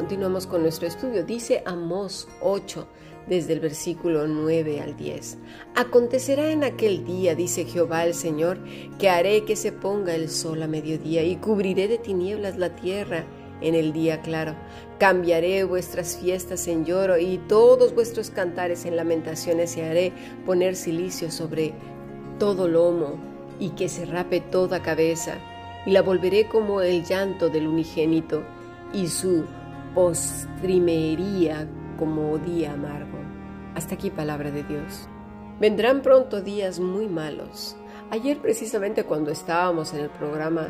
continuamos con nuestro estudio. Dice Amós 8, desde el versículo 9 al 10. Acontecerá en aquel día, dice Jehová el Señor, que haré que se ponga el sol a mediodía y cubriré de tinieblas la tierra en el día claro. Cambiaré vuestras fiestas en lloro y todos vuestros cantares en lamentaciones y haré poner silicio sobre todo lomo y que se rape toda cabeza y la volveré como el llanto del unigénito y su postrimería como día amargo. Hasta aquí palabra de Dios. Vendrán pronto días muy malos. Ayer precisamente cuando estábamos en el programa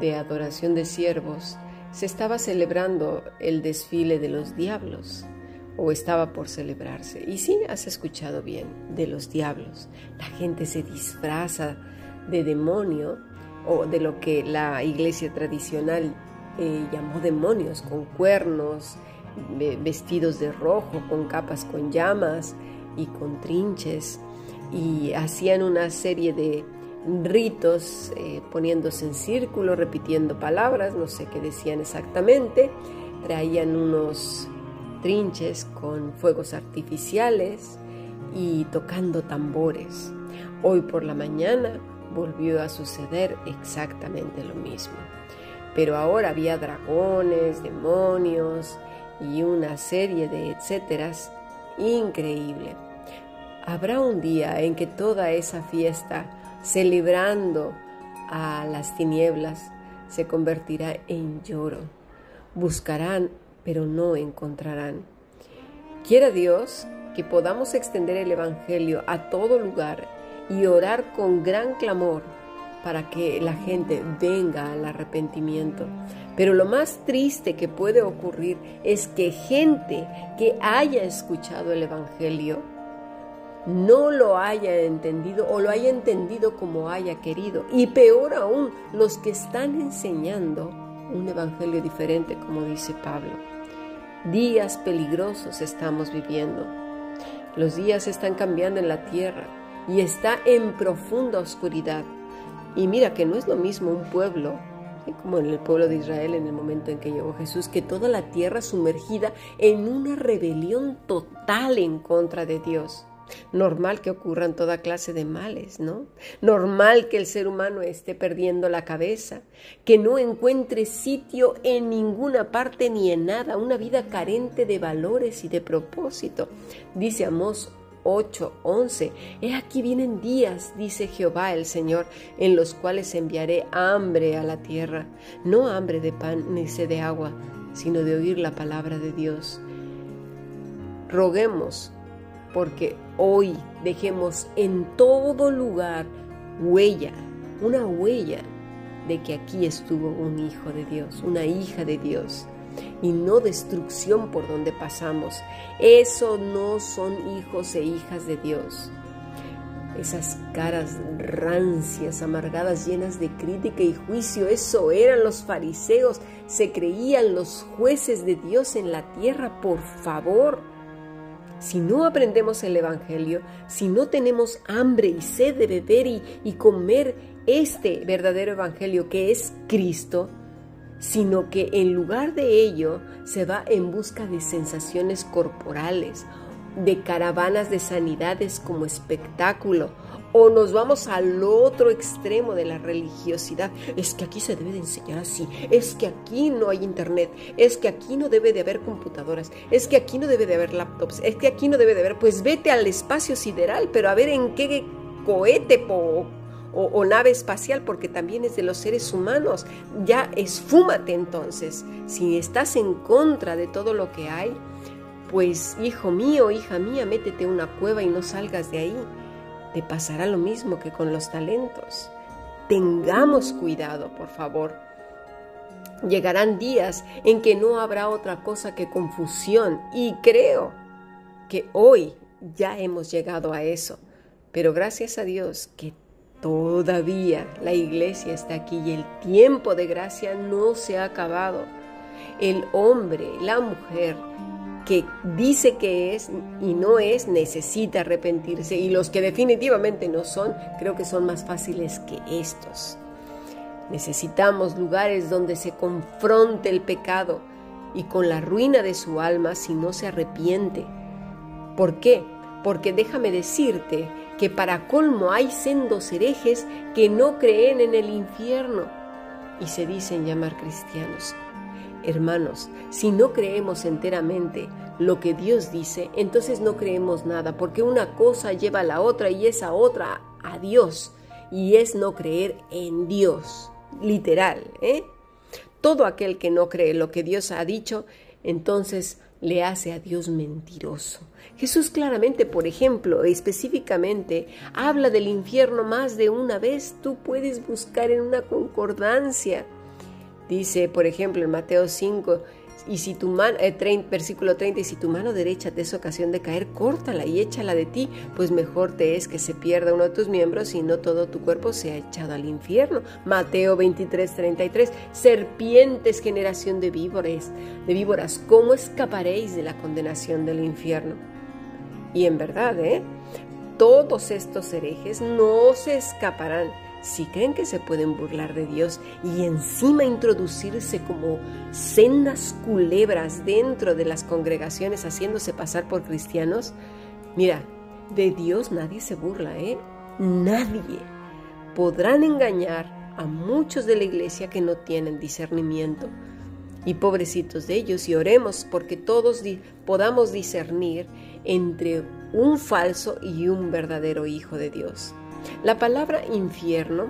de adoración de siervos, se estaba celebrando el desfile de los diablos, o estaba por celebrarse. Y sí, has escuchado bien, de los diablos. La gente se disfraza de demonio o de lo que la iglesia tradicional eh, llamó demonios, con cuernos, vestidos de rojo, con capas con llamas y con trinches, y hacían una serie de ritos eh, poniéndose en círculo, repitiendo palabras, no sé qué decían exactamente, traían unos trinches con fuegos artificiales y tocando tambores. Hoy por la mañana volvió a suceder exactamente lo mismo. Pero ahora había dragones, demonios y una serie de etcéteras increíble. Habrá un día en que toda esa fiesta, celebrando a las tinieblas, se convertirá en lloro. Buscarán, pero no encontrarán. Quiera Dios que podamos extender el Evangelio a todo lugar y orar con gran clamor para que la gente venga al arrepentimiento. Pero lo más triste que puede ocurrir es que gente que haya escuchado el Evangelio no lo haya entendido o lo haya entendido como haya querido. Y peor aún, los que están enseñando un Evangelio diferente, como dice Pablo. Días peligrosos estamos viviendo. Los días están cambiando en la tierra y está en profunda oscuridad. Y mira que no es lo mismo un pueblo como en el pueblo de Israel en el momento en que llegó Jesús, que toda la tierra sumergida en una rebelión total en contra de Dios. Normal que ocurran toda clase de males, ¿no? Normal que el ser humano esté perdiendo la cabeza, que no encuentre sitio en ninguna parte ni en nada, una vida carente de valores y de propósito. Dice Amós 8, 11. He aquí vienen días, dice Jehová el Señor, en los cuales enviaré hambre a la tierra, no hambre de pan ni sed de agua, sino de oír la palabra de Dios. Roguemos porque hoy dejemos en todo lugar huella, una huella de que aquí estuvo un hijo de Dios, una hija de Dios y no destrucción por donde pasamos. Eso no son hijos e hijas de Dios. Esas caras rancias, amargadas, llenas de crítica y juicio, eso eran los fariseos, se creían los jueces de Dios en la tierra, por favor. Si no aprendemos el Evangelio, si no tenemos hambre y sed de beber y, y comer este verdadero Evangelio que es Cristo, sino que en lugar de ello se va en busca de sensaciones corporales, de caravanas de sanidades como espectáculo, o nos vamos al otro extremo de la religiosidad. Es que aquí se debe de enseñar así, es que aquí no hay internet, es que aquí no debe de haber computadoras, es que aquí no debe de haber laptops, es que aquí no debe de haber, pues vete al espacio sideral, pero a ver en qué cohete po o, nave espacial, porque también es de los seres humanos. Ya esfúmate entonces. Si estás en contra de todo lo que hay, pues hijo mío, hija mía, métete una cueva y no salgas de ahí. Te pasará lo mismo que con los talentos. Tengamos cuidado, por favor. Llegarán días en que no habrá otra cosa que confusión y creo que hoy ya hemos llegado a eso. Pero gracias a Dios que Todavía la iglesia está aquí y el tiempo de gracia no se ha acabado. El hombre, la mujer que dice que es y no es, necesita arrepentirse. Y los que definitivamente no son, creo que son más fáciles que estos. Necesitamos lugares donde se confronte el pecado y con la ruina de su alma si no se arrepiente. ¿Por qué? Porque déjame decirte que para colmo hay sendos herejes que no creen en el infierno y se dicen llamar cristianos. Hermanos, si no creemos enteramente lo que Dios dice, entonces no creemos nada, porque una cosa lleva a la otra y esa otra a Dios, y es no creer en Dios, literal. ¿eh? Todo aquel que no cree lo que Dios ha dicho, entonces le hace a Dios mentiroso. Jesús claramente, por ejemplo, específicamente, habla del infierno más de una vez. Tú puedes buscar en una concordancia. Dice, por ejemplo, en Mateo 5, y si tu mano, eh, versículo 30, y si tu mano derecha te es ocasión de caer, córtala y échala de ti, pues mejor te es que se pierda uno de tus miembros y no todo tu cuerpo sea echado al infierno. Mateo 23, 33, serpientes, generación de víboras, de víboras, ¿cómo escaparéis de la condenación del infierno? Y en verdad, ¿eh? Todos estos herejes no se escaparán si creen que se pueden burlar de Dios y encima introducirse como sendas culebras dentro de las congregaciones haciéndose pasar por cristianos, mira, de Dios nadie se burla, ¿eh? Nadie. Podrán engañar a muchos de la iglesia que no tienen discernimiento. Y pobrecitos de ellos, y oremos porque todos podamos discernir entre un falso y un verdadero hijo de Dios. La palabra infierno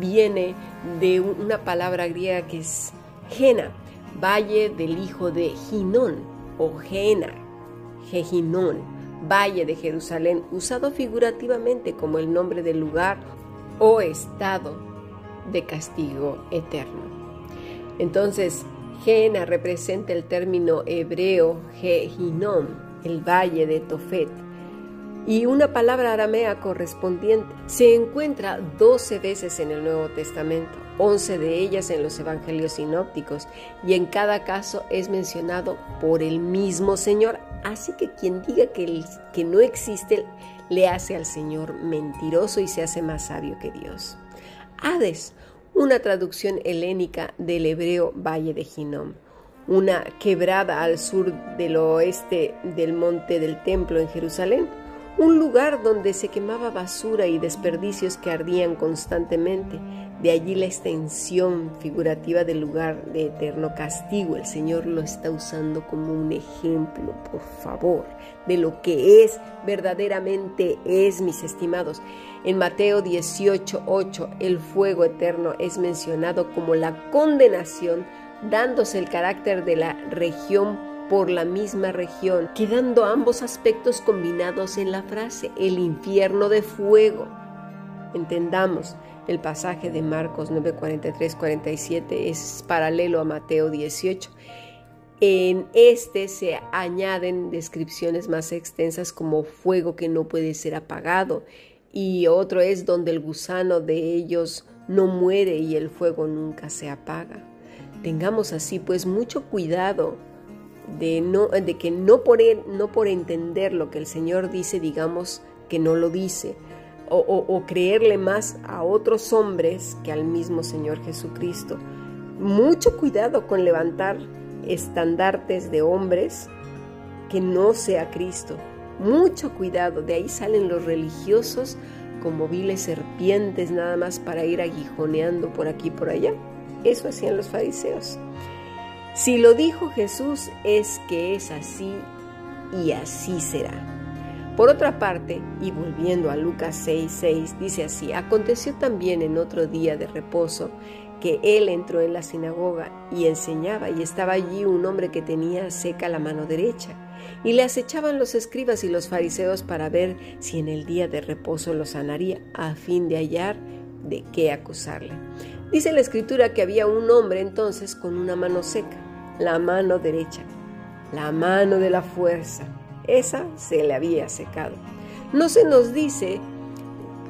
viene de una palabra griega que es Gena, valle del hijo de Ginón o Gena, Geginón, valle de Jerusalén, usado figurativamente como el nombre del lugar o estado de castigo eterno. Entonces, Gena representa el término hebreo Gehinón, el valle de Tofet, y una palabra aramea correspondiente. Se encuentra 12 veces en el Nuevo Testamento, 11 de ellas en los Evangelios sinópticos, y en cada caso es mencionado por el mismo Señor. Así que quien diga que, que no existe le hace al Señor mentiroso y se hace más sabio que Dios. Hades, una traducción helénica del hebreo Valle de Ginom una quebrada al sur del oeste del monte del templo en Jerusalén, un lugar donde se quemaba basura y desperdicios que ardían constantemente. De allí la extensión figurativa del lugar de eterno castigo. El Señor lo está usando como un ejemplo, por favor, de lo que es verdaderamente es, mis estimados. En Mateo 18, 8, el fuego eterno es mencionado como la condenación, dándose el carácter de la región por la misma región, quedando ambos aspectos combinados en la frase, el infierno de fuego. Entendamos, el pasaje de Marcos 9:43-47 es paralelo a Mateo 18. En este se añaden descripciones más extensas como fuego que no puede ser apagado y otro es donde el gusano de ellos no muere y el fuego nunca se apaga. Tengamos así pues mucho cuidado de, no, de que no por, no por entender lo que el Señor dice, digamos que no lo dice, o, o creerle más a otros hombres que al mismo Señor Jesucristo. Mucho cuidado con levantar estandartes de hombres que no sea Cristo. Mucho cuidado, de ahí salen los religiosos como viles serpientes nada más para ir aguijoneando por aquí y por allá. Eso hacían los fariseos. Si lo dijo Jesús es que es así y así será. Por otra parte, y volviendo a Lucas 6, 6, dice así, aconteció también en otro día de reposo que él entró en la sinagoga y enseñaba y estaba allí un hombre que tenía seca la mano derecha. Y le acechaban los escribas y los fariseos para ver si en el día de reposo lo sanaría, a fin de hallar de qué acusarle. Dice la escritura que había un hombre entonces con una mano seca la mano derecha, la mano de la fuerza. Esa se le había secado. No se nos dice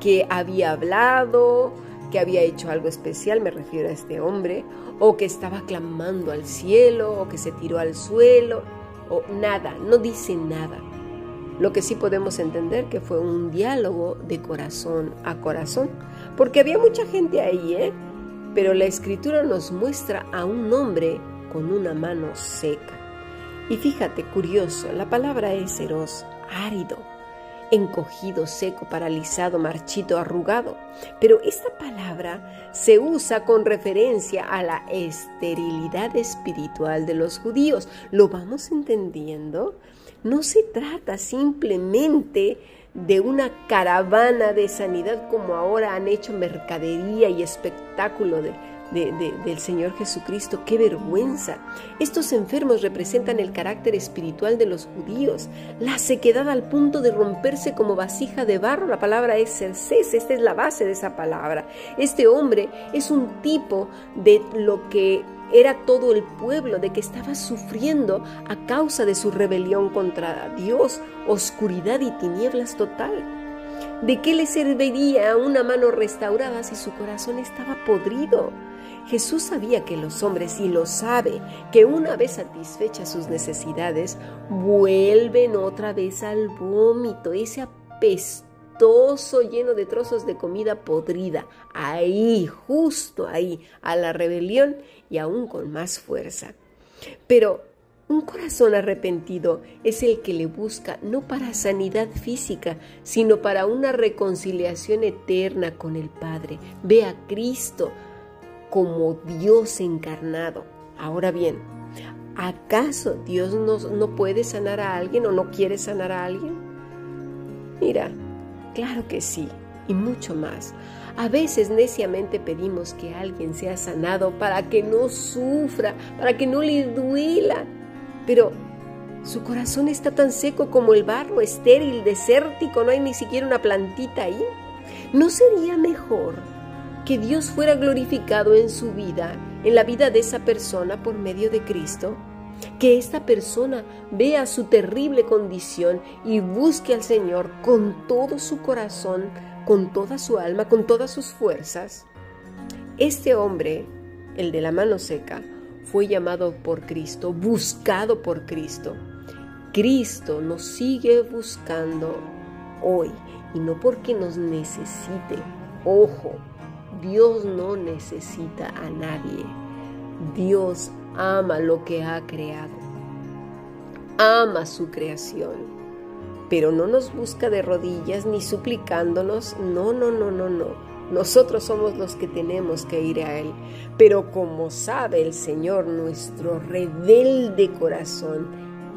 que había hablado, que había hecho algo especial, me refiero a este hombre, o que estaba clamando al cielo, o que se tiró al suelo, o nada, no dice nada. Lo que sí podemos entender que fue un diálogo de corazón a corazón, porque había mucha gente ahí, ¿eh? Pero la escritura nos muestra a un hombre con una mano seca. Y fíjate, curioso, la palabra es eros, árido, encogido, seco, paralizado, marchito, arrugado. Pero esta palabra se usa con referencia a la esterilidad espiritual de los judíos. ¿Lo vamos entendiendo? No se trata simplemente de una caravana de sanidad como ahora han hecho mercadería y espectáculo de, del Señor Jesucristo. ¡Qué vergüenza! Estos enfermos representan el carácter espiritual de los judíos, la sequedad al punto de romperse como vasija de barro. La palabra es cercés, esta es la base de esa palabra. Este hombre es un tipo de lo que era todo el pueblo, de que estaba sufriendo a causa de su rebelión contra Dios, oscuridad y tinieblas total. ¿De qué le serviría una mano restaurada si su corazón estaba podrido? Jesús sabía que los hombres, y lo sabe, que una vez satisfechas sus necesidades, vuelven otra vez al vómito, ese apestoso lleno de trozos de comida podrida, ahí, justo ahí, a la rebelión y aún con más fuerza. Pero un corazón arrepentido es el que le busca no para sanidad física, sino para una reconciliación eterna con el Padre. Ve a Cristo, como Dios encarnado. Ahora bien, ¿acaso Dios no, no puede sanar a alguien o no quiere sanar a alguien? Mira, claro que sí, y mucho más. A veces neciamente pedimos que alguien sea sanado para que no sufra, para que no le duela, pero su corazón está tan seco como el barro, estéril, desértico, no hay ni siquiera una plantita ahí. ¿No sería mejor que Dios fuera glorificado en su vida, en la vida de esa persona por medio de Cristo, que esta persona vea su terrible condición y busque al Señor con todo su corazón, con toda su alma, con todas sus fuerzas. Este hombre, el de la mano seca, fue llamado por Cristo, buscado por Cristo. Cristo nos sigue buscando hoy y no porque nos necesite. Ojo, Dios no necesita a nadie. Dios ama lo que ha creado. Ama su creación. Pero no nos busca de rodillas ni suplicándonos. No, no, no, no, no. Nosotros somos los que tenemos que ir a Él. Pero como sabe el Señor, nuestro rebelde corazón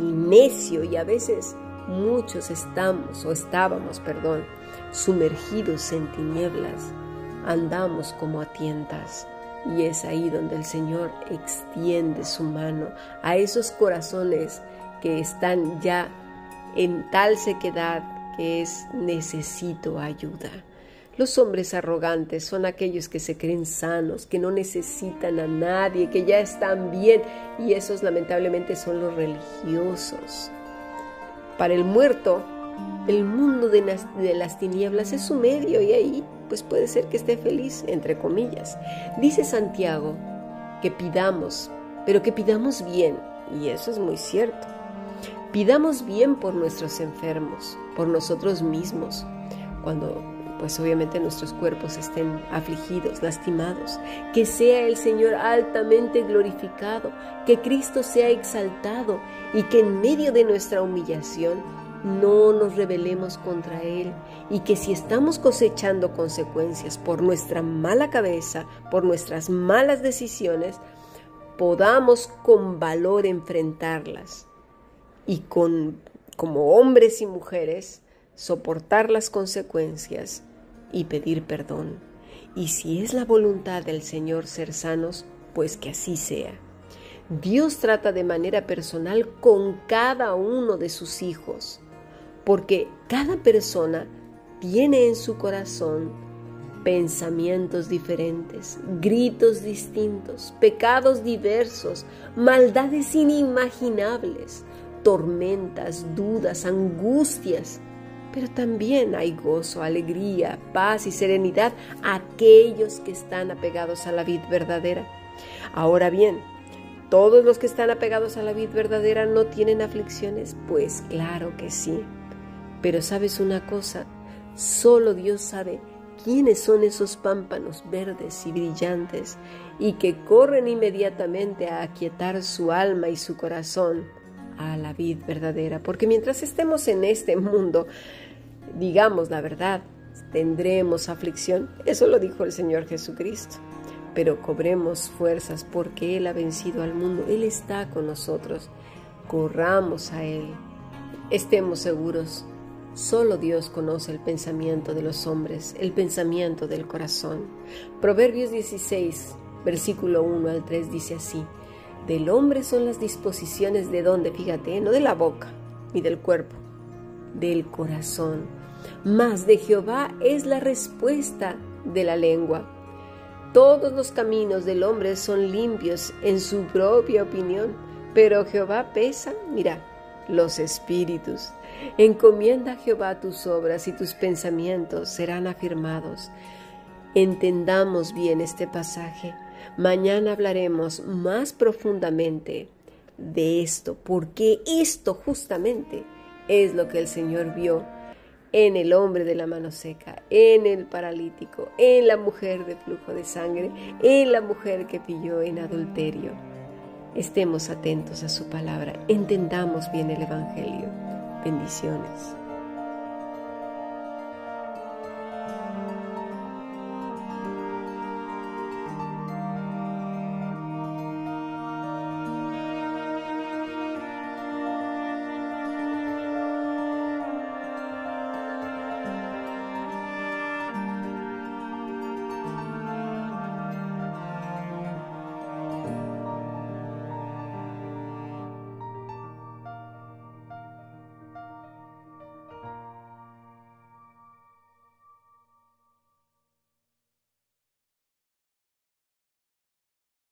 y necio, y a veces muchos estamos o estábamos, perdón, sumergidos en tinieblas, andamos como a tientas. Y es ahí donde el Señor extiende su mano a esos corazones que están ya en tal sequedad que es necesito ayuda. Los hombres arrogantes son aquellos que se creen sanos, que no necesitan a nadie, que ya están bien y esos lamentablemente son los religiosos. Para el muerto, el mundo de las, tinieblas es su medio y ahí pues puede ser que esté feliz, entre comillas. Dice Santiago que pidamos, pero que pidamos bien, y eso es muy cierto. Pidamos bien por nuestros enfermos, por nosotros mismos, cuando pues obviamente nuestros cuerpos estén afligidos, lastimados, que sea el Señor altamente glorificado, que Cristo sea exaltado y que en medio de nuestra humillación no nos rebelemos contra Él y que si estamos cosechando consecuencias por nuestra mala cabeza, por nuestras malas decisiones, podamos con valor enfrentarlas y con como hombres y mujeres soportar las consecuencias y pedir perdón. Y si es la voluntad del Señor ser sanos, pues que así sea. Dios trata de manera personal con cada uno de sus hijos porque cada persona tiene en su corazón pensamientos diferentes, gritos distintos, pecados diversos, maldades inimaginables, tormentas, dudas, angustias. Pero también hay gozo, alegría, paz y serenidad aquellos que están apegados a la vid verdadera. Ahora bien, ¿todos los que están apegados a la vid verdadera no tienen aflicciones? Pues claro que sí. Pero sabes una cosa, solo Dios sabe quiénes son esos pámpanos verdes y brillantes y que corren inmediatamente a aquietar su alma y su corazón a la vid verdadera. Porque mientras estemos en este mundo, digamos la verdad, tendremos aflicción. Eso lo dijo el Señor Jesucristo. Pero cobremos fuerzas porque Él ha vencido al mundo. Él está con nosotros. Corramos a Él. Estemos seguros Solo Dios conoce el pensamiento de los hombres, el pensamiento del corazón. Proverbios 16, versículo 1 al 3 dice así, del hombre son las disposiciones de donde, fíjate, no de la boca ni del cuerpo, del corazón. Mas de Jehová es la respuesta de la lengua. Todos los caminos del hombre son limpios en su propia opinión, pero Jehová pesa, mira, los espíritus. Encomienda a Jehová tus obras y tus pensamientos serán afirmados. Entendamos bien este pasaje. Mañana hablaremos más profundamente de esto, porque esto justamente es lo que el Señor vio en el hombre de la mano seca, en el paralítico, en la mujer de flujo de sangre, en la mujer que pilló en adulterio. Estemos atentos a su palabra, entendamos bien el Evangelio. Bendiciones.